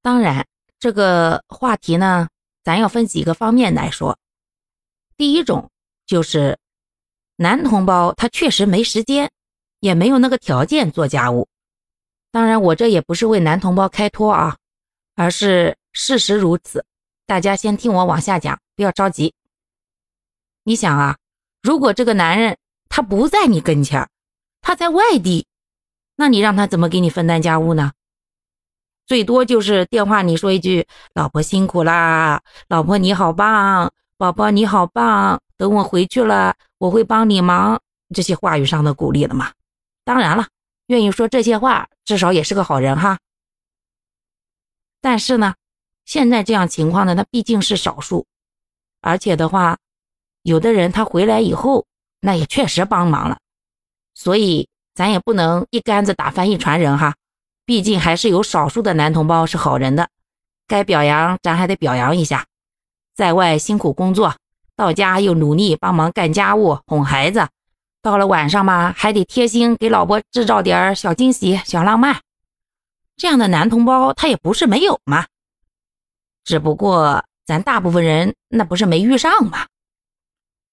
当然，这个话题呢，咱要分几个方面来说。第一种就是男同胞他确实没时间，也没有那个条件做家务。当然，我这也不是为男同胞开脱啊，而是事实如此。大家先听我往下讲，不要着急。你想啊，如果这个男人他不在你跟前他在外地，那你让他怎么给你分担家务呢？最多就是电话里说一句“老婆辛苦啦，老婆你好棒，宝宝你好棒”，等我回去了我会帮你忙，这些话语上的鼓励了嘛。当然了，愿意说这些话，至少也是个好人哈。但是呢，现在这样情况呢那毕竟是少数，而且的话，有的人他回来以后，那也确实帮忙了，所以咱也不能一竿子打翻一船人哈。毕竟还是有少数的男同胞是好人的，该表扬咱还得表扬一下。在外辛苦工作，到家又努力帮忙干家务、哄孩子，到了晚上嘛，还得贴心给老婆制造点小惊喜、小浪漫。这样的男同胞他也不是没有嘛，只不过咱大部分人那不是没遇上嘛。